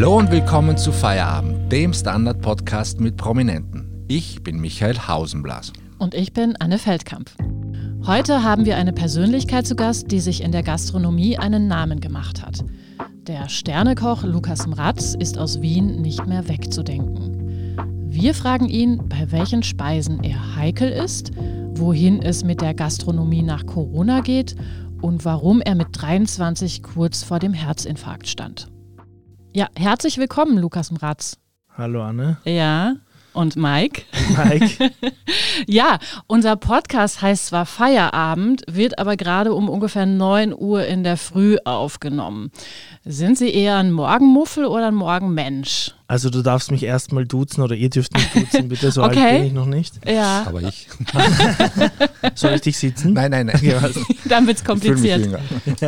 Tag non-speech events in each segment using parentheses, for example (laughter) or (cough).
Hallo und willkommen zu Feierabend, dem Standard-Podcast mit Prominenten. Ich bin Michael Hausenblas. Und ich bin Anne Feldkamp. Heute haben wir eine Persönlichkeit zu Gast, die sich in der Gastronomie einen Namen gemacht hat. Der Sternekoch Lukas Mratz ist aus Wien nicht mehr wegzudenken. Wir fragen ihn, bei welchen Speisen er heikel ist, wohin es mit der Gastronomie nach Corona geht und warum er mit 23 kurz vor dem Herzinfarkt stand. Ja, herzlich willkommen, Lukas Mratz. Hallo Anne. Ja, und Mike. Mike. (laughs) ja, unser Podcast heißt zwar Feierabend, wird aber gerade um ungefähr 9 Uhr in der Früh aufgenommen. Sind Sie eher ein Morgenmuffel oder ein Morgenmensch? Also du darfst mich erstmal duzen oder ihr dürft mich duzen, bitte. So Okay. alt bin ich noch nicht. Ja, Aber ich. (laughs) Soll ich dich sitzen? Nein, nein, nein. (laughs) dann wird es Ich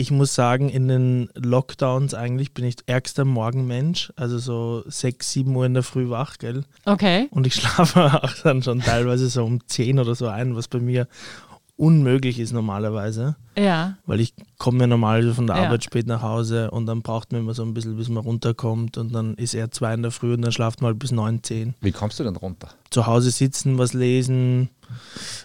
Ich muss sagen, in den Lockdowns eigentlich bin ich ärgster Morgenmensch. Also so 6, 7 Uhr in der Früh wach, gell? Okay. Und ich schlafe (laughs) auch dann schon teilweise so um 10 oder so ein, was bei mir unmöglich ist normalerweise. Ja, Weil ich komme ja normal von der Ja. Arbeit spät nach Hause und dann braucht man immer so ein bisschen, bis man runterkommt und dann ist er zwei in der Früh und dann schlaft man halt bis 9, 10. Wie kommst du denn runter? zu Hause sitzen, was lesen,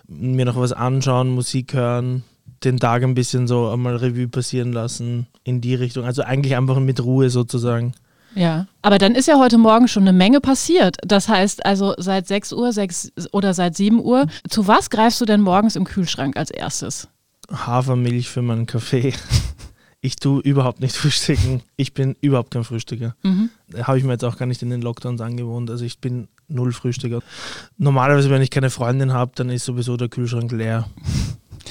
mir noch was anschauen, Musik hören, den Tag ein bisschen so einmal Revue passieren lassen in die Richtung. Also eigentlich einfach mit Ruhe sozusagen. ja. Aber dann ist ja heute Morgen schon eine Menge passiert. Das heißt also seit 6 Uhr 6 oder seit 7 Uhr. Zu was greifst du denn morgens im Kühlschrank als erstes? Hafermilch für meinen Kaffee. (laughs) Ich tue überhaupt nicht frühstücken. Ich bin überhaupt kein Frühstücker. Mhm. Habe ich mir jetzt auch gar nicht in den Lockdowns angewohnt. Also ich bin null Frühstücker. Normalerweise, wenn ich keine Freundin habe, dann ist sowieso der Kühlschrank leer.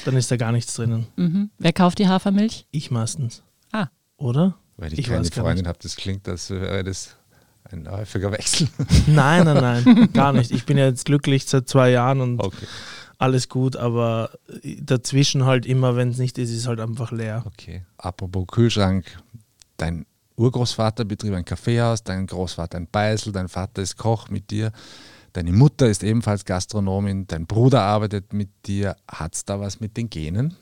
Dann ist da gar nichts drinnen. Mhm. Wer kauft die Hafermilch? Ich meistens. Ah. Oder? Weil ich, Ich keine Freundin habe, das klingt, als wäre das ein häufiger Wechsel. (laughs) Nein, nein, nein, (laughs) gar nicht. Ich bin ja jetzt glücklich seit zwei Jahren und Okay. alles gut, aber dazwischen halt immer, wenn es nicht ist, ist es halt einfach leer. Okay. Apropos Kühlschrank, dein Urgroßvater betrieb ein Kaffeehaus, dein Großvater ein Beisel, dein Vater ist Koch mit dir, deine Mutter ist ebenfalls Gastronomin, dein Bruder arbeitet mit dir. Hat es da was mit den Genen?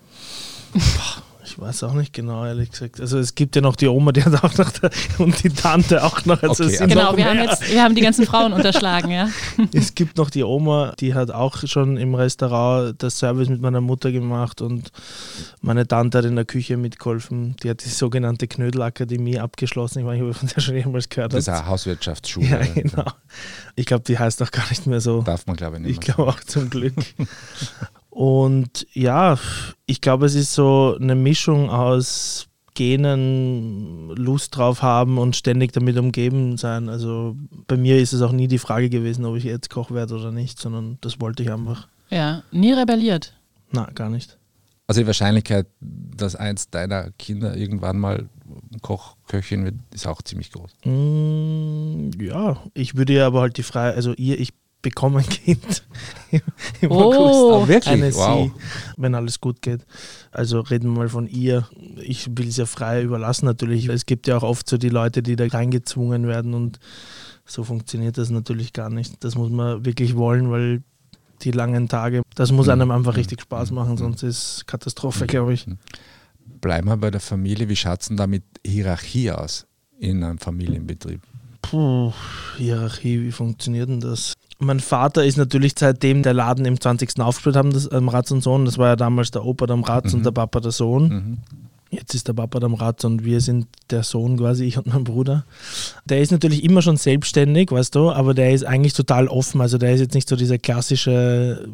(laughs) Ich weiß auch nicht genau, ehrlich gesagt. Also es gibt ja noch die Oma, die hat auch noch, der, und die Tante auch noch. Also Okay, also- Genau, noch wir haben jetzt, wir haben die ganzen Frauen unterschlagen, ja. (laughs) es gibt noch die Oma, die hat auch schon im Restaurant das Service mit meiner Mutter gemacht und meine Tante hat in der Küche mitgeholfen. Die hat die sogenannte Knödelakademie abgeschlossen. Ich weiß nicht, ob ihr von der schon jemals gehört Das ist eine Hauswirtschaftsschule. Ja, genau. Ich glaube, die heißt auch gar nicht mehr so. Darf man, glaube ich, nicht Ich mehr. glaube auch zum Glück. (laughs) Und ja, ich glaube, es ist so eine Mischung aus Genen, Lust drauf haben und ständig damit umgeben sein. Also bei mir ist es auch nie die Frage gewesen, ob ich jetzt Koch werde oder nicht, sondern das wollte ich einfach. Ja, nie rebelliert. Na, gar nicht. Also die Wahrscheinlichkeit, dass eins deiner Kinder irgendwann mal Koch, Köchin wird, ist auch ziemlich groß. Mm, ja, ich würde ja aber halt die Frage, also ihr, ich bekomme ein Kind (laughs) im, Oh. August. Ah, wirklich? Eine Wow. Sie, wenn alles gut geht. Also reden wir mal von ihr. Ich will es ja frei überlassen natürlich. Es gibt ja auch oft so die Leute, die da reingezwungen werden und so funktioniert das natürlich gar nicht. Das muss man wirklich wollen, weil die langen Tage, das muss einem einfach richtig Spaß machen, sonst ist Katastrophe, glaube ich. Bleiben wir bei der Familie. Wie schaut es denn da mit Hierarchie aus in einem Familienbetrieb? Puh, Hierarchie, wie funktioniert denn das? Mein Vater ist natürlich seitdem der Laden im 20. aufgespielt haben, das am Ratz und Sohn, das war ja damals der Opa am Ratz Mhm. und der Papa der Sohn. Mhm. Jetzt ist der Papa am Ratz und wir sind der Sohn quasi, ich und mein Bruder. Der ist natürlich immer schon selbstständig, weißt du, aber der ist eigentlich total offen. Also der ist jetzt nicht so dieser klassische,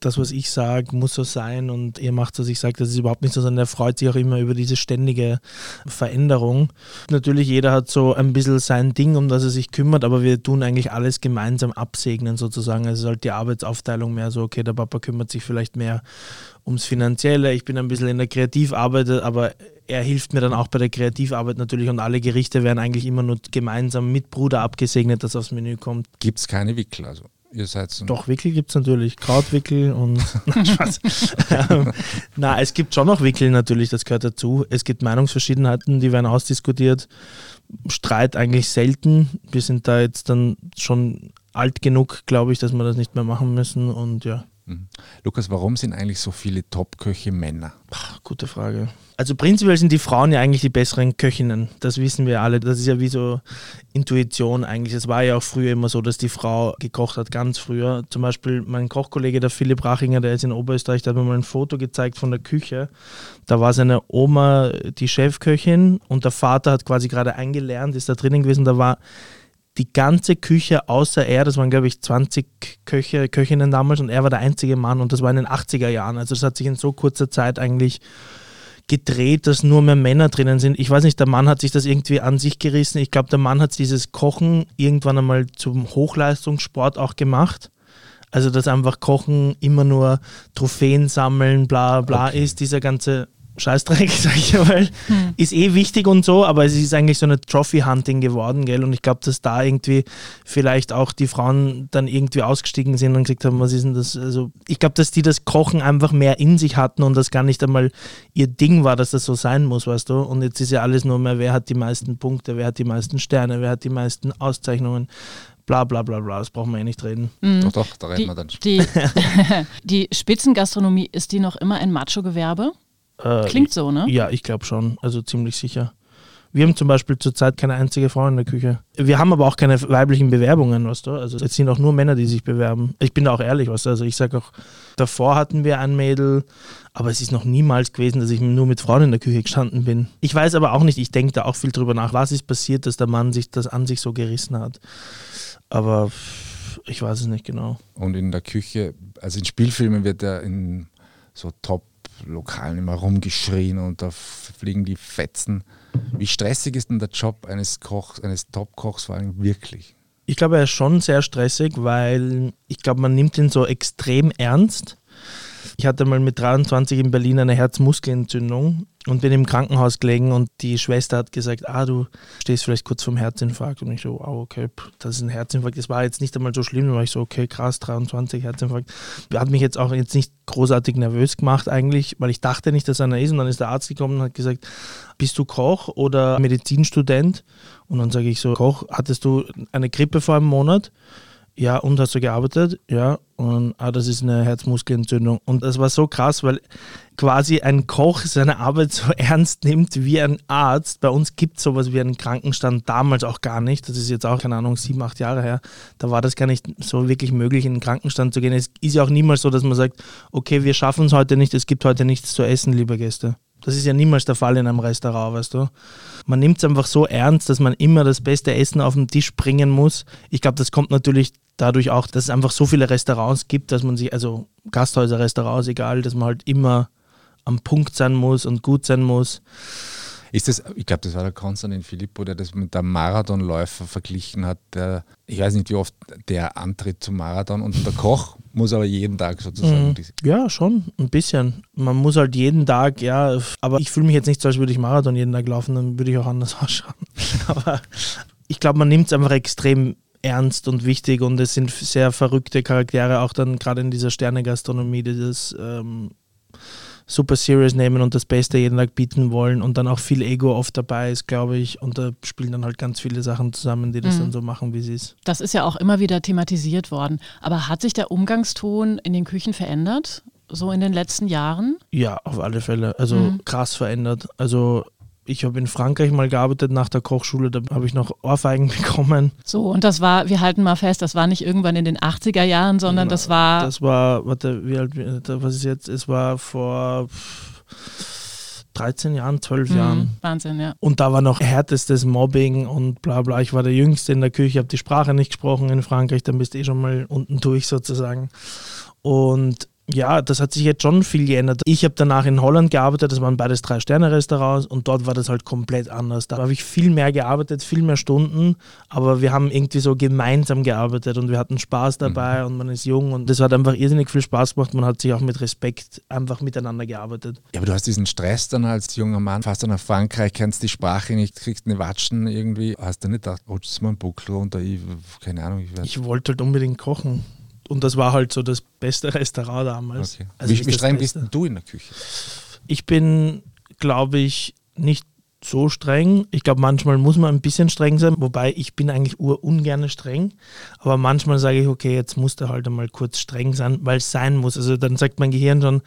das, was ich sage, muss so sein und ihr macht, was ich sage, das ist überhaupt nicht so, sondern er freut sich auch immer über diese ständige Veränderung. Natürlich, jeder hat so ein bisschen sein Ding, um das er sich kümmert, aber wir tun eigentlich alles gemeinsam absegnen sozusagen. Also halt die Arbeitsaufteilung mehr so, okay, der Papa kümmert sich vielleicht mehr ums Finanzielle, ich bin ein bisschen in der Kreativarbeit, aber er hilft mir dann auch bei der Kreativarbeit natürlich und alle Gerichte werden eigentlich immer nur gemeinsam mit Bruder abgesegnet, dass aufs Menü kommt. Gibt es keine Wickel? Also ihr seid so Doch, Wickel gibt es natürlich, Krautwickel und (laughs) Nein, Spaß. ähm, na, es gibt schon noch Wickel natürlich, das gehört dazu. Es gibt Meinungsverschiedenheiten, die werden ausdiskutiert. Streit eigentlich selten. Wir sind da jetzt dann schon alt genug, glaube ich, dass wir das nicht mehr machen müssen und ja. Mhm. Lukas, warum sind eigentlich so viele Top-Köche Männer? Ach, gute Frage. Also prinzipiell sind die Frauen ja eigentlich die besseren Köchinnen. Das wissen wir alle. Das ist ja wie so Intuition eigentlich. Es war ja auch früher immer so, dass die Frau gekocht hat, ganz früher. Zum Beispiel mein Kochkollege, der Philipp Rachinger, der ist in Oberösterreich, der hat mir mal ein Foto gezeigt von der Küche. Da war seine Oma die Chefköchin und der Vater hat quasi gerade eingelernt, ist da drinnen gewesen. Da war die ganze Küche außer er, das waren glaube ich 20 Köche, Köchinnen damals und er war der einzige Mann und das war in den 80er Jahren. Also das hat sich in so kurzer Zeit eigentlich gedreht, dass nur mehr Männer drinnen sind. Ich weiß nicht, der Mann hat sich das irgendwie an sich gerissen. Ich glaube, der Mann hat dieses Kochen irgendwann einmal zum Hochleistungssport auch gemacht. Also dass einfach Kochen immer nur Trophäen sammeln, bla bla okay. ist, dieser ganze Scheißdreck, (laughs) sag ich mal, hm. ist eh wichtig und so, aber es ist eigentlich so eine Trophy-Hunting geworden, gell? Und ich glaube, dass da irgendwie vielleicht auch die Frauen dann irgendwie ausgestiegen sind und gesagt haben, was ist denn das? Also ich glaube, dass die das Kochen einfach mehr in sich hatten und das gar nicht einmal ihr Ding war, dass das so sein muss, weißt du? Und jetzt ist ja alles nur mehr, wer hat die meisten Punkte, wer hat die meisten Sterne, wer hat die meisten Auszeichnungen bla bla bla bla, das brauchen wir eh nicht reden. Mhm. Doch, doch, da reden die, wir dann. Die, (laughs) (laughs) die Spitzengastronomie, ist die noch immer ein Macho-Gewerbe? Äh, Klingt so, ne? Ja, ich glaube schon. Also ziemlich sicher. Wir haben zum Beispiel zurzeit keine einzige Frau in der Küche. Wir haben aber auch keine weiblichen Bewerbungen, weißt du? Also es sind auch nur Männer, die sich bewerben. Ich bin da auch ehrlich, weißt du? Also ich sage auch, davor hatten wir ein Mädel, aber es ist noch niemals gewesen, dass ich nur mit Frauen in der Küche gestanden bin. Ich weiß aber auch nicht, ich denke da auch viel drüber nach, was ist passiert, dass der Mann sich das an sich so gerissen hat. Aber ich weiß es nicht genau. Und in der Küche, also in Spielfilmen wird er in so Top Lokalen immer rumgeschrien und da fliegen die Fetzen. Wie stressig ist denn der Job eines Kochs, eines Top-Kochs vor allem wirklich? Ich glaube, er ist schon sehr stressig, weil ich glaube, man nimmt ihn so extrem ernst. Ich hatte mal mit 23 in Berlin eine Herzmuskelentzündung und bin im Krankenhaus gelegen und die Schwester hat gesagt, ah, du stehst vielleicht kurz vorm Herzinfarkt. Und ich so, oh, okay, das ist ein Herzinfarkt. Das war jetzt nicht einmal so schlimm, da war ich so, okay, krass, 23 Herzinfarkt. Hat mich jetzt auch jetzt nicht großartig nervös gemacht eigentlich, weil ich dachte nicht, dass einer ist. Und dann ist der Arzt gekommen und hat gesagt, bist du Koch oder Medizinstudent? Und dann sage ich so, Koch, hattest du eine Grippe vor einem Monat? Ja, und hast du gearbeitet? Ja, und ah, das ist eine Herzmuskelentzündung. Und das war so krass, weil quasi ein Koch seine Arbeit so (laughs) ernst nimmt wie ein Arzt. Bei uns gibt es sowas wie einen Krankenstand damals auch gar nicht. Das ist jetzt auch, keine Ahnung, sieben, acht Jahre her. Da war das gar nicht so wirklich möglich, in den Krankenstand zu gehen. Es ist ja auch niemals so, dass man sagt, okay, wir schaffen es heute nicht, es gibt heute nichts zu essen, liebe Gäste. Das ist ja niemals der Fall in einem Restaurant, weißt du. Man nimmt es einfach so ernst, dass man immer das beste Essen auf den Tisch bringen muss. Ich glaube, das kommt natürlich dadurch auch, dass es einfach so viele Restaurants gibt, dass man sich, also Gasthäuser, Restaurants, egal, dass man halt immer am Punkt sein muss und gut sein muss. Ist das, ich glaube, das war der Konstantin Filippo, der das mit dem Marathonläufer verglichen hat. Der, ich weiß nicht, wie oft der antritt zum Marathon und der Koch muss aber jeden Tag sozusagen. Mhm. Ja, schon, ein bisschen. Man muss halt jeden Tag, ja, aber ich fühle mich jetzt nicht so, als würde ich Marathon jeden Tag laufen, dann würde ich auch anders (laughs) ausschauen. aber ich glaube, man nimmt es einfach extrem ernst und wichtig und es sind sehr verrückte Charaktere, auch dann gerade in dieser Sterne-Gastronomie, dieses ähm, super serious nehmen und das Beste jeden Tag bieten wollen und dann auch viel Ego oft dabei ist, glaube ich. Und da spielen dann halt ganz viele Sachen zusammen, die das mhm. dann so machen, wie sie es. Das ist ja auch immer wieder thematisiert worden. Aber hat sich der Umgangston in den Küchen verändert? So in den letzten Jahren? Ja, auf alle Fälle. Also mhm. krass verändert. Also ich habe in Frankreich mal gearbeitet nach der Kochschule, da habe ich noch Ohrfeigen (laughs) bekommen. So, und das war, wir halten mal fest, das war nicht irgendwann in den 80er Jahren, sondern das war. Das war, warte, wie alt, was ist jetzt? Es war vor 13 Jahren, 12 mhm, Jahren. Wahnsinn, ja. Und da war noch härtestes Mobbing und bla bla. Ich war der Jüngste in der Küche, habe die Sprache nicht gesprochen in Frankreich, dann bist du eh schon mal unten durch sozusagen. Und ja, das hat sich jetzt schon viel geändert. Ich habe danach in Holland gearbeitet, das waren beides Drei-Sterne-Restaurants und dort war das halt komplett anders. Da habe ich viel mehr gearbeitet, viel mehr Stunden, aber wir haben irgendwie so gemeinsam gearbeitet und wir hatten Spaß dabei mhm. und man ist jung und das hat einfach irrsinnig viel Spaß gemacht. Man hat sich auch mit Respekt einfach miteinander gearbeitet. Ja, aber du hast diesen Stress dann als junger Mann, fast nach Frankreich, kennst die Sprache nicht, kriegst eine Watschen irgendwie. Hast du nicht gedacht, rutscht mal einen Buckel runter, ich, keine Ahnung. Ich, ich wollte halt unbedingt kochen. Und das war halt so das beste (laughs) Restaurant damals. Okay. Also wie, wie streng bist du in der Küche? Ich bin, glaube ich, nicht so streng. Ich glaube, manchmal muss man ein bisschen streng sein, wobei ich bin eigentlich ungern streng. Aber manchmal sage ich, okay, jetzt musst du halt einmal kurz streng sein, weil es sein muss. Also dann sagt mein Gehirn schon,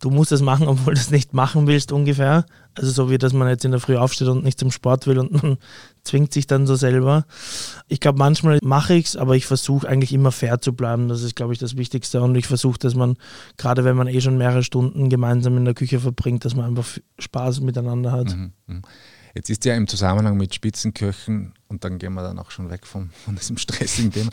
du musst das machen, (laughs) obwohl du es nicht machen willst ungefähr. Also so wie, dass man jetzt in der Früh aufsteht und nicht zum Sport will und (laughs) man zwingt sich dann so selber. Ich glaube, manchmal mache ich es, aber ich versuche eigentlich immer fair zu bleiben. Das ist, glaube ich, das Wichtigste. Und ich versuche, dass man, gerade wenn man eh schon mehrere Stunden gemeinsam in der Küche verbringt, dass man einfach Spaß miteinander hat. Mhm. mhm. Jetzt ist ja im Zusammenhang mit Spitzenköchen, und dann gehen wir dann auch schon weg vom, von diesem stressigen Thema,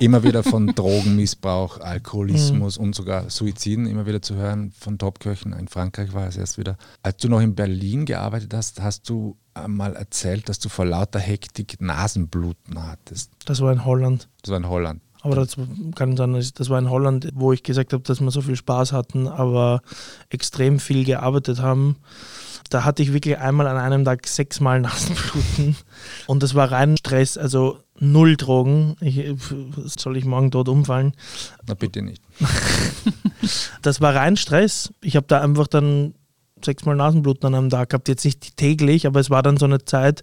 immer wieder von (laughs) Drogenmissbrauch, Alkoholismus mhm. und sogar Suiziden immer wieder zu hören von Topköchen. In Frankreich war es erst wieder. Als du noch in Berlin gearbeitet hast, hast du mal erzählt, dass du vor lauter Hektik Nasenbluten hattest. Das war in Holland. Das war in Holland. Aber das kann sein, das war in Holland, wo ich gesagt habe, dass wir so viel Spaß hatten, aber extrem viel gearbeitet haben da hatte ich wirklich einmal an einem Tag sechsmal Nasenbluten (laughs) und das war rein Stress, also null Drogen. Ich, soll ich morgen dort umfallen? Na bitte nicht. (laughs) das war rein Stress. Ich habe da einfach dann sechsmal Nasenbluten an einem Tag gehabt. Jetzt nicht täglich, aber es war dann so eine Zeit,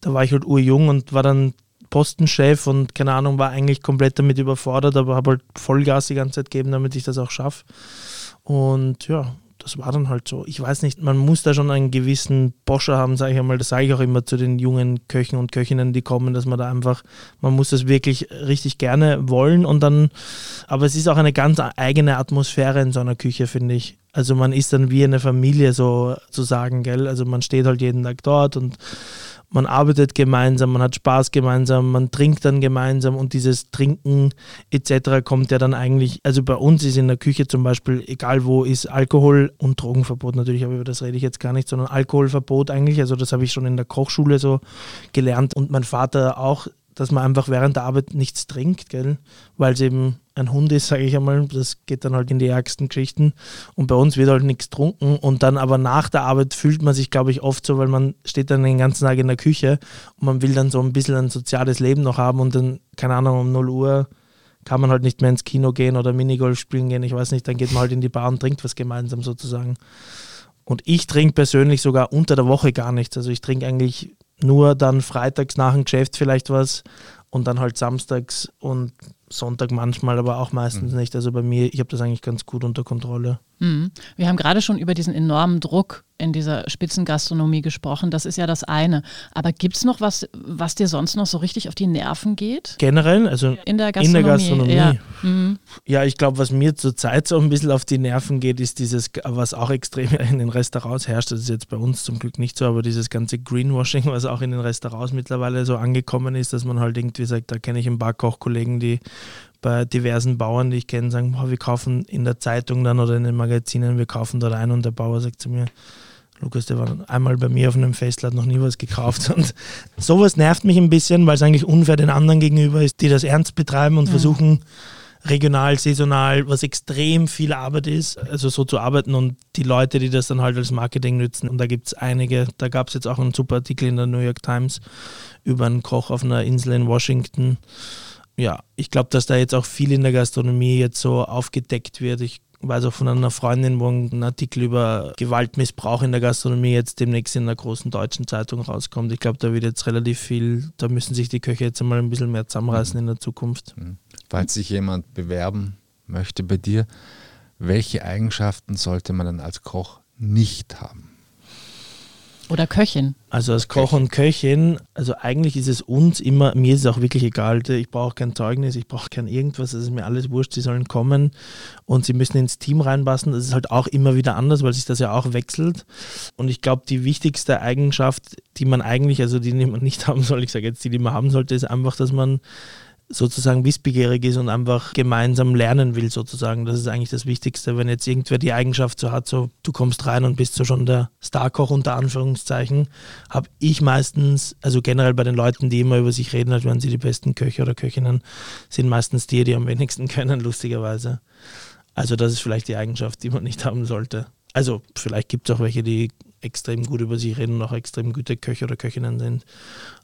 da war ich halt urjung und war dann Postenchef und keine Ahnung, war eigentlich komplett damit überfordert, aber habe halt Vollgas die ganze Zeit gegeben, damit ich das auch schaffe. Und ja, das war dann halt so. Ich weiß nicht, man muss da schon einen gewissen Boscher haben, sage ich einmal. Das sage ich auch immer zu den jungen Köchen und Köchinnen, die kommen, dass man da einfach, man muss das wirklich richtig gerne wollen und dann, aber es ist auch eine ganz eigene Atmosphäre in so einer Küche, finde ich. Also man ist dann wie eine Familie sozusagen, gell? Also man steht halt jeden Tag dort und man arbeitet gemeinsam, man hat Spaß gemeinsam, man trinkt dann gemeinsam und dieses Trinken etc. kommt ja dann eigentlich, also bei uns ist in der Küche zum Beispiel, egal wo, ist Alkohol und Drogenverbot natürlich, aber über das rede ich jetzt gar nicht, sondern Alkoholverbot eigentlich, also das habe ich schon in der Kochschule so gelernt und mein Vater auch dass man einfach während der Arbeit nichts trinkt, gell? weil es eben ein Hund ist, sage ich einmal. Das geht dann halt in die ärgsten Geschichten. Und bei uns wird halt nichts trunken. Und dann aber nach der Arbeit fühlt man sich, glaube ich, oft so, weil man steht dann den ganzen Tag in der Küche und man will dann so ein bisschen ein soziales Leben noch haben und dann, keine Ahnung, um 0 Uhr kann man halt nicht mehr ins Kino gehen oder Minigolf spielen gehen. Ich weiß nicht, dann geht man halt in die Bar und trinkt was gemeinsam sozusagen. Und ich trinke persönlich sogar unter der Woche gar nichts. Also ich trinke eigentlich nur dann freitags nach dem Geschäft vielleicht was und dann halt samstags und Sonntag manchmal, aber auch meistens mhm. nicht. Also bei mir, ich habe das eigentlich ganz gut unter Kontrolle. Mhm. Wir haben gerade schon über diesen enormen Druck in dieser Spitzengastronomie gesprochen. Das ist ja das eine. Aber gibt es noch was, was dir sonst noch so richtig auf die Nerven geht? Generell, also in der Gastronomie. In der Gastronomie. Ja, mhm. ja ich glaube, was mir zurzeit so ein bisschen auf die Nerven geht, ist dieses, was auch extrem (laughs) in den Restaurants herrscht. Das ist jetzt bei uns zum Glück nicht so, aber dieses ganze Greenwashing, was auch in den Restaurants mittlerweile so angekommen ist, dass man halt irgendwie sagt, da kenne ich ein paar Kochkollegen, die bei diversen Bauern, die ich kenne, sagen, boah, wir kaufen in der Zeitung dann oder in den Magazinen, wir kaufen dort ein und der Bauer sagt zu mir, Lukas, der war einmal bei mir auf einem Fest, hat noch nie was gekauft. Und sowas nervt mich ein bisschen, weil es eigentlich unfair den anderen gegenüber ist, die das ernst betreiben und ja. versuchen, regional, saisonal, was extrem viel Arbeit ist, also so zu arbeiten und die Leute, die das dann halt als Marketing nützen. Und da gibt es einige, da gab es jetzt auch einen super Artikel in der New York Times über einen Koch auf einer Insel in Washington ja, ich glaube, dass da jetzt auch viel in der Gastronomie jetzt so aufgedeckt wird. Ich weiß auch von einer Freundin, wo ein Artikel über Gewaltmissbrauch in der Gastronomie jetzt demnächst in einer großen deutschen Zeitung rauskommt. Ich glaube, da wird jetzt relativ viel, da müssen sich die Köche jetzt einmal ein bisschen mehr zusammenreißen in der Zukunft. Mhm. Falls sich jemand bewerben möchte bei dir, welche Eigenschaften sollte man dann als Koch nicht haben? Oder Köchin. Also als Koch und Köchin, also eigentlich ist es uns immer, mir ist es auch wirklich egal, ich brauche kein Zeugnis, ich brauche kein irgendwas, es ist mir alles wurscht, sie sollen kommen und sie müssen ins Team reinpassen. Das ist halt auch immer wieder anders, weil sich das ja auch wechselt. Und ich glaube, die wichtigste Eigenschaft, die man eigentlich, also die man nicht (laughs) haben soll, ich sage jetzt die, die man haben sollte, ist einfach, dass man sozusagen wissbegierig ist und einfach gemeinsam lernen will, sozusagen. Das ist eigentlich das Wichtigste. Wenn jetzt irgendwer die Eigenschaft so hat, so du kommst rein und bist so schon der Starkoch unter Anführungszeichen, habe ich meistens, also generell bei den Leuten, die immer über sich reden, als wären sie die besten Köche oder Köchinnen, sind meistens die, die am wenigsten (laughs) können, lustigerweise. Also das ist vielleicht die Eigenschaft, die man nicht haben sollte. Also vielleicht gibt es auch welche, die extrem gut über sich reden und auch extrem gute Köche oder Köchinnen sind.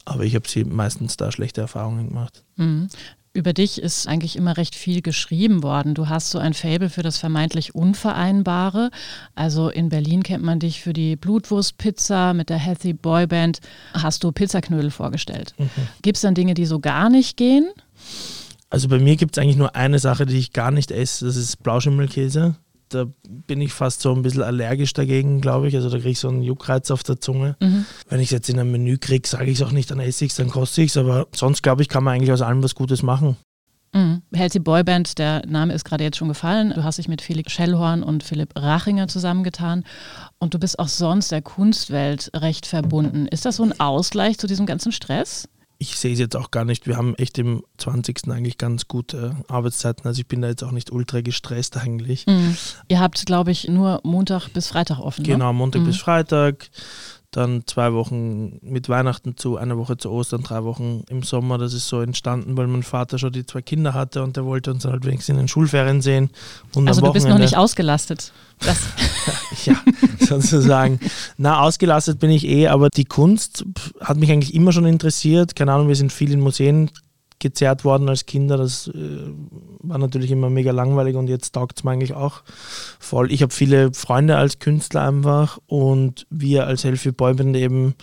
Aber ich habe sie meistens da schlechte Erfahrungen gemacht. Mhm. Über dich ist eigentlich immer recht viel geschrieben worden. Du hast so ein Faible für das vermeintlich Unvereinbare. Also in Berlin kennt man dich für die Blutwurstpizza mit der Healthy Boy Band. Hast du Pizzaknödel vorgestellt. Mhm. Gibt es dann Dinge, die so gar nicht gehen? Also bei mir gibt es eigentlich nur eine Sache, die ich gar nicht esse. Das ist Blauschimmelkäse da bin ich fast so ein bisschen allergisch dagegen, glaube ich. Also da kriege ich so einen Juckreiz auf der Zunge. Mhm. Wenn ich es jetzt in einem Menü kriege, sage ich es auch nicht, dann esse ich es, dann koste ich es. Aber sonst, glaube ich, kann man eigentlich aus allem was Gutes machen. Mhm. Healthy Boyband, der Name ist gerade jetzt schon gefallen. Du hast dich mit Felix Schellhorn und Philipp Rachinger zusammengetan und du bist auch sonst der Kunstwelt recht verbunden. Ist das so ein Ausgleich zu diesem ganzen Stress? Ich sehe es jetzt auch gar nicht. Wir haben echt im 20. eigentlich ganz gute Arbeitszeiten. Also ich bin da jetzt auch nicht ultra gestresst eigentlich. Mhm. Ihr habt, glaube ich, nur Montag bis Freitag offen. Ne? Genau, Montag mhm. bis Freitag dann zwei Wochen mit Weihnachten zu, eine Woche zu Ostern, drei Wochen im Sommer. Das ist so entstanden, weil mein Vater schon die zwei Kinder hatte und der wollte uns halt wenigstens in den Schulferien sehen. Und also du bist noch nicht ausgelastet. (laughs) ja, sozusagen. Na, ausgelastet bin ich eh, aber die Kunst hat mich eigentlich immer schon interessiert. Keine Ahnung, wir sind viel in Museen gezerrt worden als Kinder. Das äh, war natürlich immer mega langweilig und jetzt taugt es mir eigentlich auch voll. Ich habe viele Freunde als Künstler einfach und wir als Healthy Boyband eben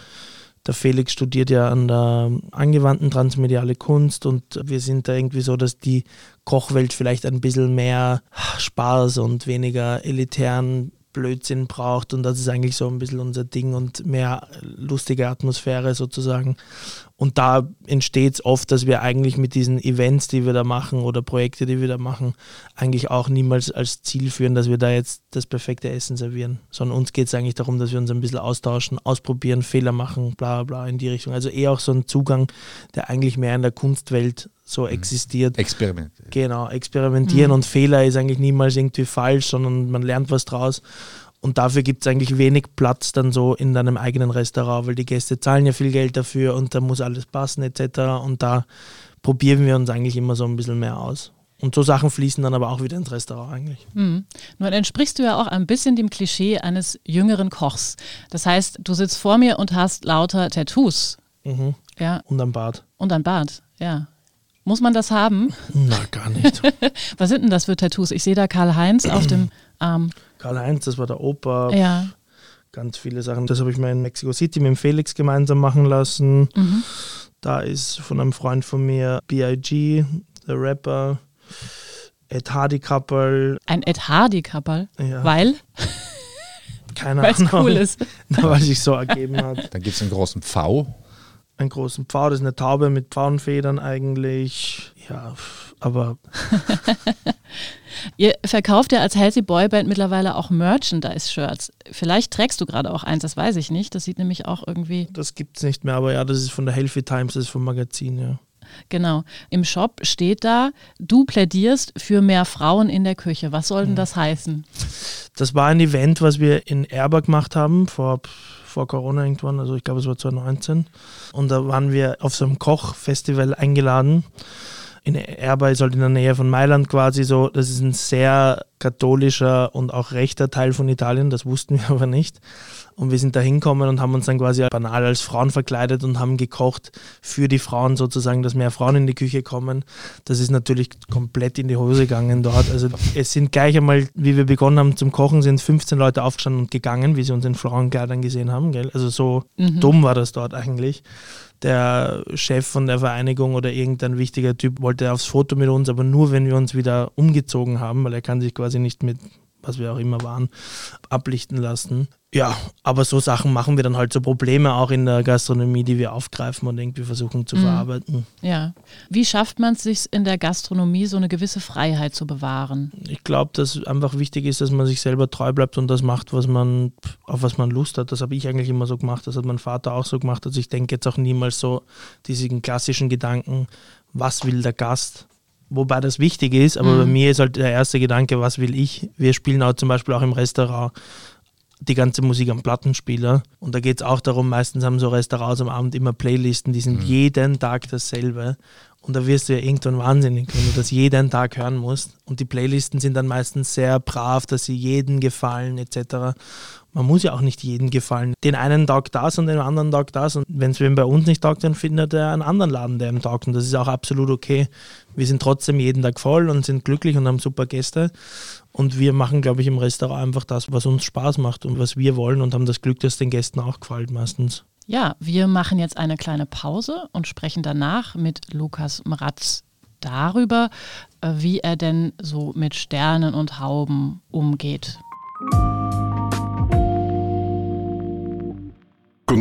der Felix studiert ja an der angewandten transmediale Kunst und wir sind da irgendwie so, dass die Kochwelt vielleicht ein bisschen mehr Spaß und weniger elitären Blödsinn braucht und das ist eigentlich so ein bisschen unser Ding und mehr lustige Atmosphäre sozusagen. Und da entsteht es oft, dass wir eigentlich mit diesen Events, die wir da machen oder Projekte, die wir da machen, eigentlich auch niemals als Ziel führen, dass wir da jetzt das perfekte Essen servieren, sondern uns geht es eigentlich darum, dass wir uns ein bisschen austauschen, ausprobieren, Fehler machen, bla bla in die Richtung. Also eher auch so ein Zugang, der eigentlich mehr in der Kunstwelt so mhm. existiert. Experiment. Genau, experimentieren mhm. und Fehler ist eigentlich niemals irgendwie falsch, sondern man lernt was draus. Und dafür gibt es eigentlich wenig Platz dann so in deinem eigenen Restaurant, weil die Gäste zahlen ja viel Geld dafür und da muss alles passen etc. Und da probieren wir uns eigentlich immer so ein bisschen mehr aus. Und so Sachen fließen dann aber auch wieder ins Restaurant eigentlich. Mhm. Nun entsprichst du ja auch ein bisschen dem Klischee eines jüngeren Kochs. Das heißt, du sitzt vor mir und hast lauter Tattoos. Mhm. Ja. Und ein Bart. Und ein Bart, ja. Muss man das haben? Na, gar nicht. (laughs) Was sind denn das für Tattoos? Ich sehe da Karl-Heinz auf dem (clears throat) Arm. Karl-Heinz, das war der Opa. Ja. Ganz viele Sachen. Das habe ich mir in Mexico City mit dem Felix gemeinsam machen lassen. Mhm. Da ist von einem Freund von mir B.I.G., der Rapper. Ed Hardy Couple. Ein Ed Hardy Couple? Ja. Weil? Keine (laughs) Weil's Ahnung. cool ist. (laughs) weil sich so ergeben hat. Dann gibt es einen großen V einen großen Pfau, das ist eine Taube mit Pfauenfedern eigentlich. Ja, aber. (laughs) Ihr verkauft ja als Healthy Boy Band mittlerweile auch Merchandise-Shirts. Vielleicht trägst du gerade auch eins, das weiß ich nicht. Das sieht nämlich auch irgendwie. Das gibt es nicht mehr, aber ja, das ist von der Healthy Times, das ist vom Magazin, ja. Genau. Im Shop steht da, du plädierst für mehr Frauen in der Küche. Was soll denn mhm. das heißen? Das war ein Event, was wir in Erber gemacht haben, vor vor Corona irgendwann, also ich glaube es war 2019. Und da waren wir auf so einem Kochfestival eingeladen. In Erba ist halt in der Nähe von Mailand quasi so, das ist ein sehr katholischer und auch rechter Teil von Italien, das wussten wir (laughs) aber nicht. Und wir sind da hinkommen und haben uns dann quasi banal als Frauen verkleidet und haben gekocht für die Frauen sozusagen, dass mehr Frauen in die Küche kommen. Das ist natürlich komplett in die Hose gegangen dort. Also es sind gleich einmal, wie wir begonnen haben zum Kochen, sind 15 Leute aufgestanden und gegangen, wie sie uns in Frauenkleidern gesehen haben. Gell? Also so mhm. dumm war das dort eigentlich der Chef von der Vereinigung oder irgendein wichtiger Typ wollte aufs Foto mit uns, aber nur wenn wir uns wieder umgezogen haben, weil er kann sich quasi nicht mit was wir auch immer waren, ablichten lassen. Ja, aber so Sachen machen wir dann halt so Probleme auch in der Gastronomie, die wir aufgreifen und irgendwie versuchen zu mhm. verarbeiten. Ja. Wie schafft man es sich in der Gastronomie, so eine gewisse Freiheit zu bewahren? Ich glaube, dass einfach wichtig ist, dass man sich selber treu bleibt und das macht, was man, auf was man Lust hat. Das habe ich eigentlich immer so gemacht, das hat mein Vater auch so gemacht. Also ich denke jetzt auch niemals so diesen klassischen Gedanken, was will der Gast? Wobei das wichtig ist, aber mhm. bei mir ist halt der erste Gedanke, was will ich? Wir spielen auch zum Beispiel auch im Restaurant die ganze Musik am Plattenspieler. Und da geht es auch darum, meistens haben so Restaurants am Abend immer Playlisten, die sind mhm. jeden Tag dasselbe. Und da wirst du ja irgendwann wahnsinnig, wenn du das jeden Tag hören musst. Und die Playlisten sind dann meistens sehr brav, dass sie jedem gefallen etc man muss ja auch nicht jedem gefallen. Den einen Tag das und den anderen Tag das. Und wenn es wem bei uns nicht taugt, dann findet er einen anderen Laden, der ihm taugt. Und das ist auch absolut okay. Wir sind trotzdem jeden Tag voll und sind glücklich und haben super Gäste. Und wir machen, glaube ich, im Restaurant einfach das, was uns Spaß macht und was wir wollen und haben das Glück, dass den Gästen auch gefällt meistens. Ja, wir machen jetzt eine kleine Pause und sprechen danach mit Lukas Mratz darüber, äh, wie er denn so mit Sternen und Hauben umgeht.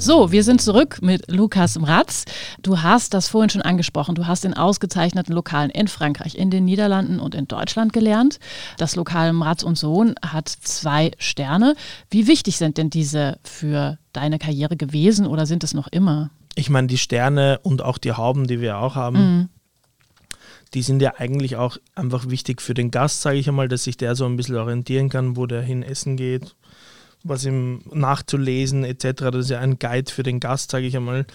So, wir sind zurück mit Lukas Mratz. Du hast das vorhin schon angesprochen. Du hast in ausgezeichneten Lokalen in Frankreich, in den Niederlanden und in Deutschland gelernt. Das Lokal Mratz und Sohn hat zwei Sterne. Wie wichtig sind denn diese für deine Karriere gewesen oder sind es noch immer? Ich meine, die Sterne und auch die Hauben, die wir auch haben, mhm. die sind ja eigentlich auch einfach wichtig für den Gast, sage ich einmal, dass sich der so ein bisschen orientieren kann, wo der hin essen geht was ihm nachzulesen etc. Das ist ja ein Guide für den Gast, sage ich einmal.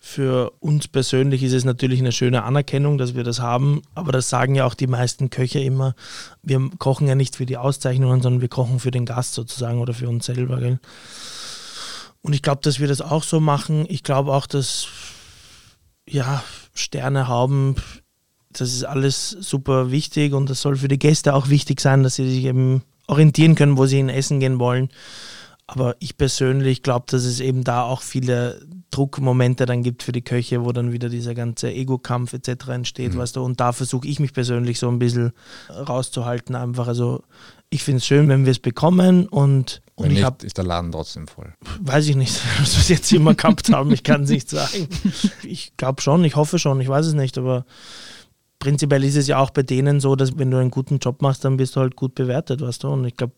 Für uns persönlich ist es natürlich eine schöne Anerkennung, dass wir das haben, aber das sagen ja auch die meisten Köche immer. Wir kochen ja nicht für die Auszeichnungen, sondern wir kochen für den Gast sozusagen oder für uns selber. Gell? Und ich glaube, dass wir das auch so machen. Ich glaube auch, dass ja, Sterne haben, das ist alles super wichtig und das soll für die Gäste auch wichtig sein, dass sie sich eben orientieren können, wo sie in Essen gehen wollen. Aber ich persönlich glaube, dass es eben da auch viele Druckmomente dann gibt für die Köche, wo dann wieder dieser ganze Ego-Kampf etc. entsteht, mhm. weißt du. Und da versuche ich mich persönlich so ein bisschen rauszuhalten, einfach. Also ich finde es schön, wenn wir es bekommen und, und wenn ich nicht, hab, ist der Laden trotzdem voll. Weiß ich nicht, (laughs) was wir es jetzt immer gehabt haben, ich kann es nicht sagen. (laughs) Ich glaube schon, ich hoffe schon, ich weiß es nicht, aber prinzipiell ist es ja auch bei denen so, dass wenn du einen guten Job machst, dann bist du halt gut bewertet, weißt du. Und ich glaube,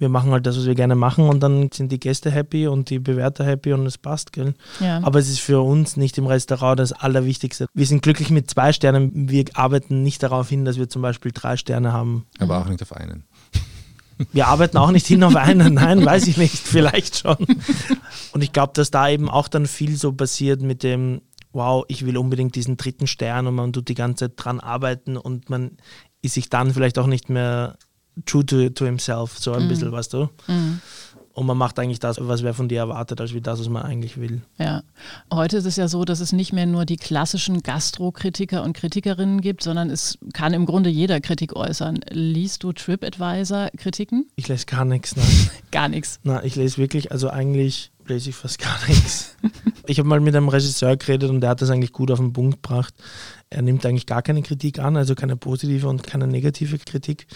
wir machen halt das, was wir gerne machen und dann sind die Gäste happy und die Bewerter happy und es passt, gell? Ja. Aber es ist für uns nicht im Restaurant das Allerwichtigste. Wir sind glücklich mit zwei Sternen. Wir arbeiten nicht darauf hin, dass wir zum Beispiel drei Sterne haben. Aber auch nicht auf einen. (laughs) Wir arbeiten auch nicht hin auf einen, nein, weiß ich nicht, vielleicht schon. (laughs) Und ich glaube, dass da eben auch dann viel so passiert mit dem, wow, ich will unbedingt diesen dritten Stern und man tut die ganze Zeit dran arbeiten und man ist sich dann vielleicht auch nicht mehr true to, to himself, so ein mhm. bisschen, weißt du? Mhm. Und man macht eigentlich das, was wer von dir erwartet, als wie das, was man eigentlich will. Ja. Heute ist es ja so, dass es nicht mehr nur die klassischen Gastro-Kritiker und Kritikerinnen gibt, sondern es kann im Grunde jeder Kritik äußern. Liest du TripAdvisor-Kritiken? Ich lese gar nichts, nein. (laughs) gar nichts. Nein, ich lese wirklich, also eigentlich lese ich fast gar nichts. (laughs) ich habe mal mit einem Regisseur geredet und der hat das eigentlich gut auf den Punkt gebracht. Er nimmt eigentlich gar keine Kritik an, also keine positive und keine negative Kritik,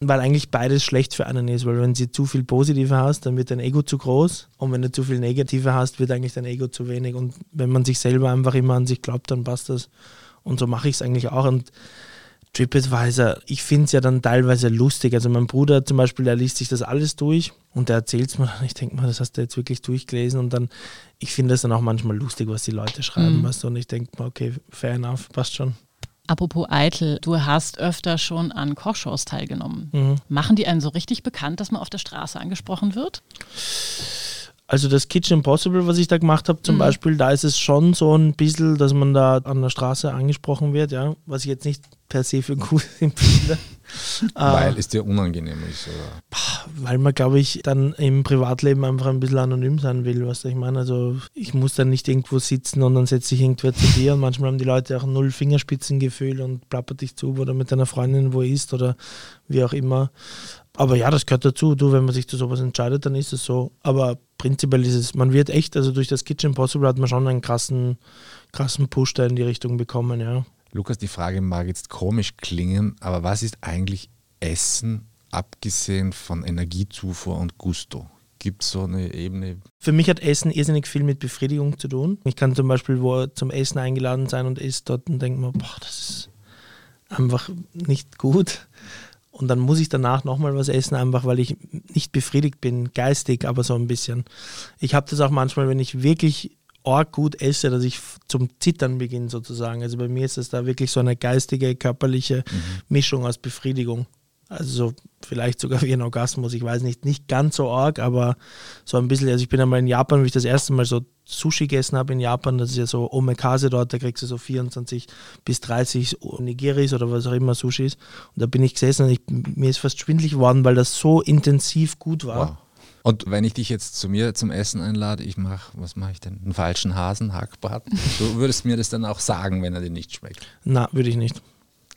weil eigentlich beides schlecht für einen ist, weil wenn du zu viel positive hast, dann wird dein Ego zu groß und wenn du zu viel negative hast, wird eigentlich dein Ego zu wenig und wenn man sich selber einfach immer an sich glaubt, dann passt das. Und so mache ich es eigentlich auch und TripAdvisor, ich finde es ja dann teilweise lustig. Also mein Bruder zum Beispiel, der liest sich das alles durch und der erzählt es mir dann. Ich denke mal, das hast du jetzt wirklich durchgelesen und dann, ich finde es dann auch manchmal lustig, was die Leute schreiben. Mhm. Weißt du? Und ich denke mal, okay, fair enough, passt schon. Apropos Eitel, du hast öfter schon an Kochshows teilgenommen. Mhm. Machen die einen so richtig bekannt, dass man auf der Straße angesprochen wird? Also das Kitchen Impossible, was ich da gemacht habe, zum mhm. Beispiel, da ist es schon so ein bisschen, dass man da an der Straße angesprochen wird, ja, was ich jetzt nicht per se für gut (laughs) empfinde. Weil äh, es dir unangenehm ist, oder? Weil man, glaube ich, dann im Privatleben einfach ein bisschen anonym sein will, was ich meine. Also ich muss dann nicht irgendwo sitzen und dann setze ich irgendwer zu dir und manchmal haben die Leute auch null Fingerspitzengefühl und plappert dich zu oder mit deiner Freundin wo isst oder wie auch immer. Aber ja, das gehört dazu. Du, wenn man sich zu sowas entscheidet, dann ist es so. Aber prinzipiell ist es, man wird echt, also durch das Kitchen Impossible hat man schon einen krassen, krassen Push da in die Richtung bekommen, ja. Lukas, die Frage mag jetzt komisch klingen, aber was ist eigentlich Essen, abgesehen von Energiezufuhr und Gusto? Gibt es so eine Ebene? Für mich hat Essen irrsinnig viel mit Befriedigung zu tun. Ich kann zum Beispiel wo zum Essen eingeladen sein und esse dort und denke mir, boah, das ist einfach nicht gut. Und dann muss ich danach nochmal was essen, einfach weil ich nicht befriedigt bin, geistig, aber so ein bisschen. Ich habe das auch manchmal, wenn ich wirklich arg gut esse, dass ich zum Zittern beginne sozusagen. Also bei mir ist es da wirklich so eine geistige, körperliche mhm. Mischung aus Befriedigung. Also vielleicht sogar (laughs) wie ein Orgasmus, ich weiß nicht, nicht ganz so arg, aber so ein bisschen. Also ich bin einmal in Japan, wie ich das erste Mal so Sushi gegessen habe in Japan, das ist ja so Omekase dort, da kriegst du so 24 bis 30 Nigiris oder was auch immer Sushis. Und da bin ich gesessen und ich, mir ist fast schwindlig geworden, weil das so intensiv gut war. Wow. Und wenn ich dich jetzt zu mir zum Essen einlade, ich mache, was mache ich denn? Einen falschen Hasen, Hackbraten. Du würdest mir das dann auch sagen, wenn er dir nicht schmeckt. Na, würde ich nicht.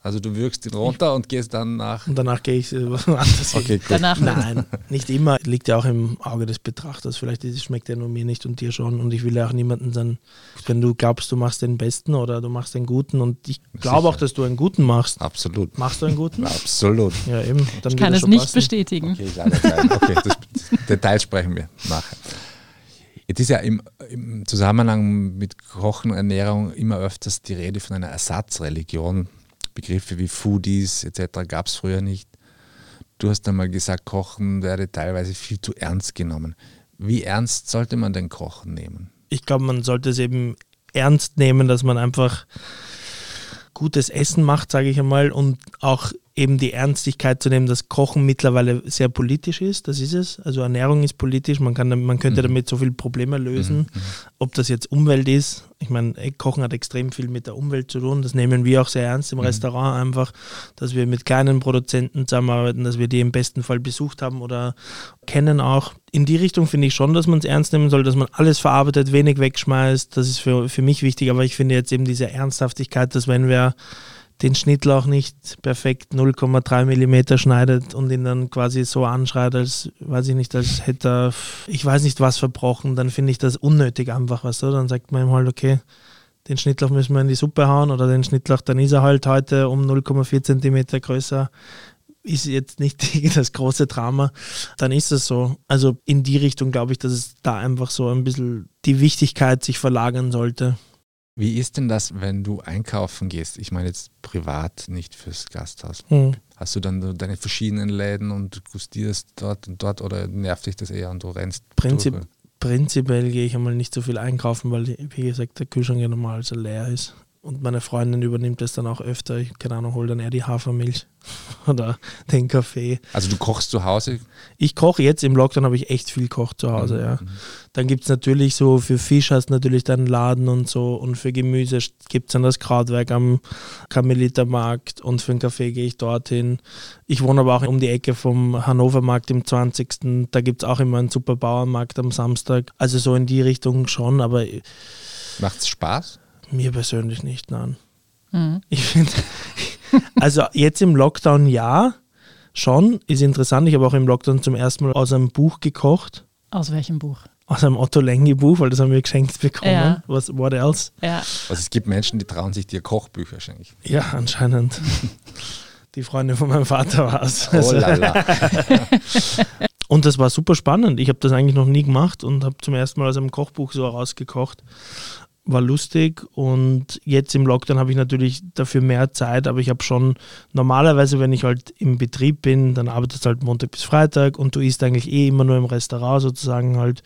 Also du wirkst ihn runter und gehst dann nach. Und danach gehe ich äh, was anderes. Okay, gut. Danach Nein, nicht immer. Liegt ja auch im Auge des Betrachters. Vielleicht schmeckt er nur mir nicht und dir schon. Und ich will ja auch niemanden sein, wenn du glaubst, du machst den Besten oder du machst den Guten. Und ich glaube auch, dass du einen Guten machst. Absolut. Machst du einen Guten? Absolut. Ja, eben. Dann ich kann es nicht passen. bestätigen. Okay, okay das Details sprechen wir nachher. Jetzt ist ja im, im, Zusammenhang mit Kochen und Ernährung immer öfters die Rede von einer Ersatzreligion. Begriffe wie Foodies etc. gab es früher nicht. Du hast einmal gesagt, Kochen werde teilweise viel zu ernst genommen. Wie ernst sollte man denn Kochen nehmen? Ich glaube, man sollte es eben ernst nehmen, dass man einfach gutes Essen macht, sage ich einmal, und auch eben die Ernstigkeit zu nehmen, dass Kochen mittlerweile sehr politisch ist. Das ist es. Also Ernährung ist politisch. Man, kann, man könnte mhm. damit so viele Probleme lösen. Mhm. mhm. Ob das jetzt Umwelt ist. Ich meine, Kochen hat extrem viel mit der Umwelt zu tun. Das nehmen wir auch sehr ernst im mhm. Restaurant einfach, dass wir mit kleinen Produzenten zusammenarbeiten, dass wir die im besten Fall besucht haben oder kennen auch. In die Richtung finde ich schon, dass man es ernst nehmen soll, dass man alles verarbeitet, wenig wegschmeißt. Das ist für, für mich wichtig. Aber ich finde jetzt eben diese Ernsthaftigkeit, dass wenn wir den Schnittlauch nicht perfekt 0,3 mm schneidet und ihn dann quasi so anschreit, als weiß ich nicht, als hätte er, ich weiß nicht was verbrochen, dann finde ich das unnötig einfach, weißt du? Dann sagt man ihm halt, okay, den Schnittlauch müssen wir in die Suppe hauen oder den Schnittlauch, dann ist er halt heute um 0,4 cm größer. Ist jetzt nicht (laughs) das große Drama, dann ist es so. Also in die Richtung glaube ich, dass es da einfach so ein bisschen die Wichtigkeit sich verlagern sollte. Wie ist denn das, wenn du einkaufen gehst? Ich meine jetzt privat, nicht fürs Gasthaus. Hm. Hast du dann deine verschiedenen Läden und gustierst dort und dort oder nervt dich das eher und du rennst? Prinzip, durch? prinzipiell gehe ich einmal nicht so viel einkaufen, weil, wie gesagt, der Kühlschrank ja normal so leer ist. Und meine Freundin übernimmt das dann auch öfter. Ich, keine Ahnung, hole dann eher die Hafermilch (laughs) oder den Kaffee. Also du kochst zu Hause? Ich koche jetzt, im Lockdown habe ich echt viel gekocht zu Hause, mhm. ja. Dann gibt es natürlich so, für Fisch hast du natürlich deinen Laden und so und für Gemüse gibt es dann das Krautwerk am Karmelitermarkt und für den Kaffee gehe ich dorthin. Ich wohne aber auch um die Ecke vom Hannovermarkt im 20. Da gibt es auch immer einen super Bauernmarkt am Samstag. Also so in die Richtung schon, aber... Macht es Spaß? Mir persönlich nicht, nein. Mhm. Ich finde, also jetzt im Lockdown ja, schon, ist interessant. Ich habe auch im Lockdown zum ersten Mal aus einem Buch gekocht. Aus welchem Buch? Aus einem Otto Lengi Buch, weil das haben wir geschenkt bekommen. Ja. Was, what else? Ja. Also es gibt Menschen, die trauen sich dir Kochbücher schenken. Ja, anscheinend. (laughs) die Freundin von meinem Vater war es. Oh lala. (laughs) und das war super spannend. Ich habe das eigentlich noch nie gemacht und habe zum ersten Mal aus einem Kochbuch so rausgekocht war lustig und jetzt im Lockdown habe ich natürlich dafür mehr Zeit, aber ich habe schon normalerweise, wenn ich halt im Betrieb bin, dann arbeitest du halt Montag bis Freitag und du isst eigentlich eh immer nur im Restaurant sozusagen halt.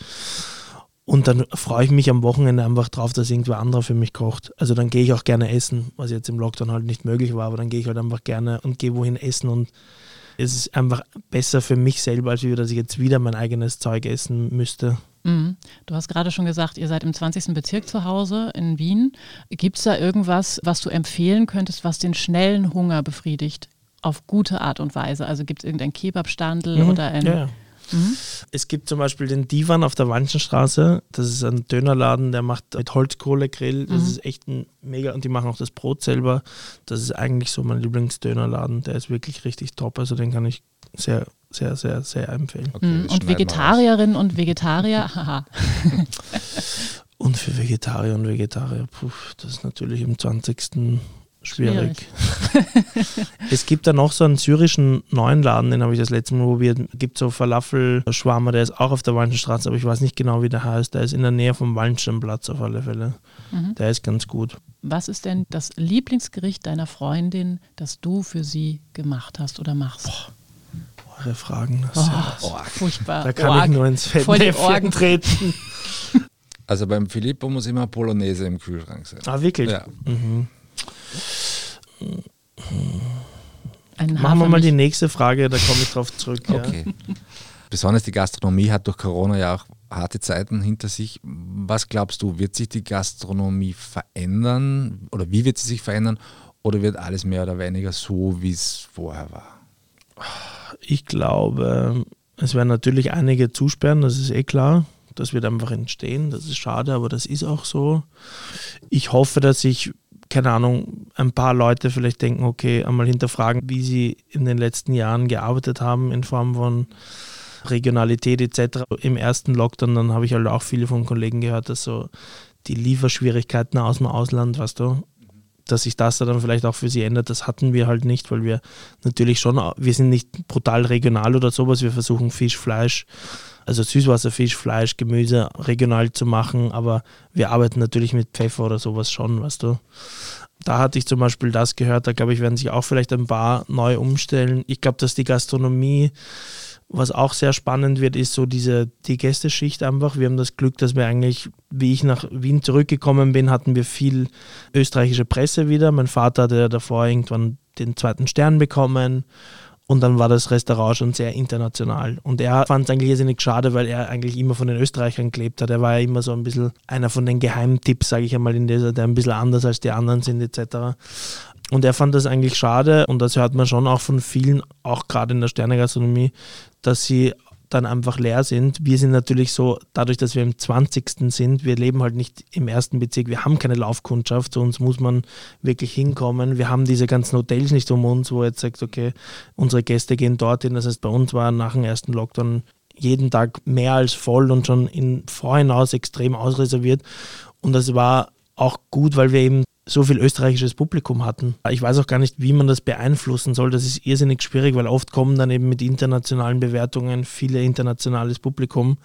Und dann freue ich mich am Wochenende einfach drauf, dass irgendwer anderer für mich kocht. Also dann gehe ich auch gerne essen, was jetzt im Lockdown halt nicht möglich war, aber dann gehe ich halt einfach gerne und gehe wohin essen und es ist einfach besser für mich selber, als dass ich jetzt wieder mein eigenes Zeug essen müsste. Mhm. Du hast gerade schon gesagt, ihr seid im 20. Bezirk zu Hause in Wien. Gibt es da irgendwas, was du empfehlen könntest, was den schnellen Hunger befriedigt? Auf gute Art und Weise. Also gibt es irgendein Kebabstandel mhm. oder ein. Ja, ja. Mhm. Es gibt zum Beispiel den Divan auf der Wanschenstraße. Das ist ein Dönerladen, der macht mit Holzkohlegrill. Das mhm. ist echt ein mega. Und die machen auch das Brot selber. Das ist eigentlich so mein Lieblingsdönerladen. Der ist wirklich richtig top. Also den kann ich sehr sehr, sehr, sehr empfehlen. Okay, mhm. und Vegetarierinnen und Vegetarier, (laughs) haha. und für Vegetarier und Vegetarier, puh, das ist natürlich im 20. Schwierig. (laughs) es gibt da noch so einen syrischen neuen Laden, den habe ich das letzte Mal probiert. Es gibt so Falafel-Schwarmer, der ist auch auf der Wallenstraße, aber ich weiß nicht genau, wie der heißt. Der ist in der Nähe vom Wallensteinplatz auf alle Fälle. Mhm. Der ist ganz gut. Was ist denn das Lieblingsgericht deiner Freundin, das du für sie gemacht hast oder machst? Boah, eure Fragen. Das oh, ja, furchtbar. Da kann Org. ich nur ins Fettnäpfchen treten. (laughs) Also beim Filippo muss immer Polonaise im Kühlschrank sein. Ah, wirklich? Ja. Mhm. Machen wir mal die nächste Frage, da komme ich drauf zurück. Okay. Ja. Besonders die Gastronomie hat durch Corona ja auch harte Zeiten hinter sich. Was glaubst du, wird sich die Gastronomie verändern oder wie wird sie sich verändern oder wird alles mehr oder weniger so, wie es vorher war? Ich glaube, es werden natürlich einige zusperren, das ist eh klar. Das wird einfach entstehen. Das ist schade, aber das ist auch so. Ich hoffe, dass sich keine Ahnung, ein paar Leute vielleicht denken, okay, einmal hinterfragen, wie sie in den letzten Jahren gearbeitet haben in Form von Regionalität etc. Im ersten Lockdown, dann habe ich halt auch viele von Kollegen gehört, dass so die Lieferschwierigkeiten aus dem Ausland, weißt du, dass sich das dann vielleicht auch für sie ändert, das hatten wir halt nicht, weil wir natürlich schon, wir sind nicht brutal regional oder sowas, wir versuchen Fisch, Fleisch, also Süßwasserfisch, Fleisch, Gemüse regional zu machen, aber wir arbeiten natürlich mit Pfeffer oder sowas schon, weißt du. Da hatte ich zum Beispiel das gehört, da glaube ich, werden sich auch vielleicht ein paar neu umstellen. Ich glaube, dass die Gastronomie, was auch sehr spannend wird, ist so diese die Gästeschicht einfach. Wir haben das Glück, dass wir eigentlich, wie ich nach Wien zurückgekommen bin, hatten wir viel österreichische Presse wieder. Mein Vater hatte ja davor irgendwann den zweiten Stern bekommen und dann war das Restaurant schon sehr international. Und er fand es eigentlich irrsinnig schade, weil er eigentlich immer von den Österreichern gelebt hat. Er war ja immer so ein bisschen einer von den Geheimtipps, sage ich einmal, in dieser, der ein bisschen anders als die anderen sind, etc. Und er fand das eigentlich schade und das hört man schon auch von vielen, auch gerade in der Sternegastronomie, dass sie dann einfach leer sind. Wir sind natürlich so, dadurch, dass wir im 20. sind, wir leben halt nicht im ersten Bezirk, wir haben keine Laufkundschaft, zu uns muss man wirklich hinkommen. Wir haben diese ganzen Hotels nicht um uns, wo jetzt sagt, okay, unsere Gäste gehen dorthin. Das heißt, bei uns war nach dem ersten Lockdown jeden Tag mehr als voll und schon in Vorhinaus extrem ausreserviert. Und das war auch gut, weil wir eben so viel österreichisches Publikum hatten. Ich weiß auch gar nicht, wie man das beeinflussen soll. Das ist irrsinnig schwierig, weil oft kommen dann eben mit internationalen Bewertungen viele internationales Publikum.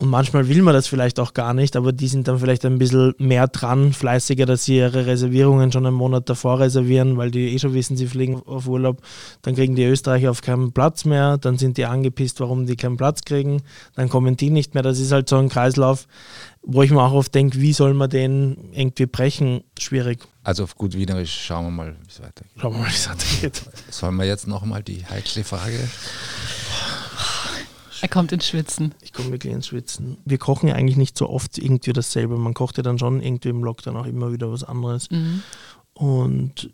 Und manchmal will man das vielleicht auch gar nicht, aber die sind dann vielleicht ein bisschen mehr dran, fleißiger, dass sie ihre Reservierungen schon einen Monat davor reservieren, weil die eh schon wissen, sie fliegen auf Urlaub. Dann kriegen die Österreicher auf keinen Platz mehr, dann sind die angepisst, warum die keinen Platz kriegen, dann kommen die nicht mehr. Das ist halt so ein Kreislauf, wo ich mir auch oft denke, wie soll man den irgendwie brechen? Schwierig. Also auf gut Wienerisch schauen wir mal, wie es weitergeht. Schauen wir mal, wie es weitergeht. Sollen wir jetzt nochmal die heikle Frage er kommt ins Schwitzen. Ich komme wirklich ins Schwitzen. Wir kochen ja eigentlich nicht so oft irgendwie dasselbe. Man kocht ja dann schon irgendwie im Lockdown auch immer wieder was anderes. Mhm. Und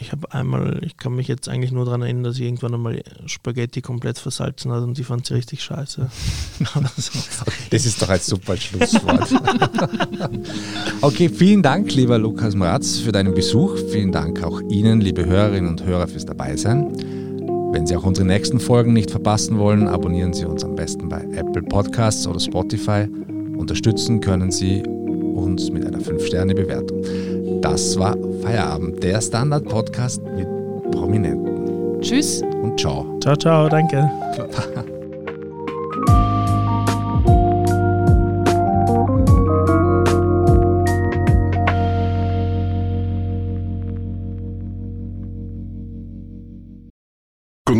ich habe einmal, ich kann mich jetzt eigentlich nur daran erinnern, dass ich irgendwann einmal Spaghetti komplett versalzen hat und die fand sie richtig scheiße. (laughs) das ist doch ein super Schlusswort. (laughs) okay, vielen Dank, lieber Lukas Mratz, für deinen Besuch. Vielen Dank auch Ihnen, liebe Hörerinnen und Hörer, fürs Dabeisein. Wenn Sie auch unsere nächsten Folgen nicht verpassen wollen, abonnieren Sie uns am besten bei Apple Podcasts oder Spotify. Unterstützen können Sie uns mit einer 5-Sterne-Bewertung. Das war Feierabend, der Standard-Podcast mit Prominenten. Tschüss und ciao. Ciao, ciao, danke. Guten (laughs)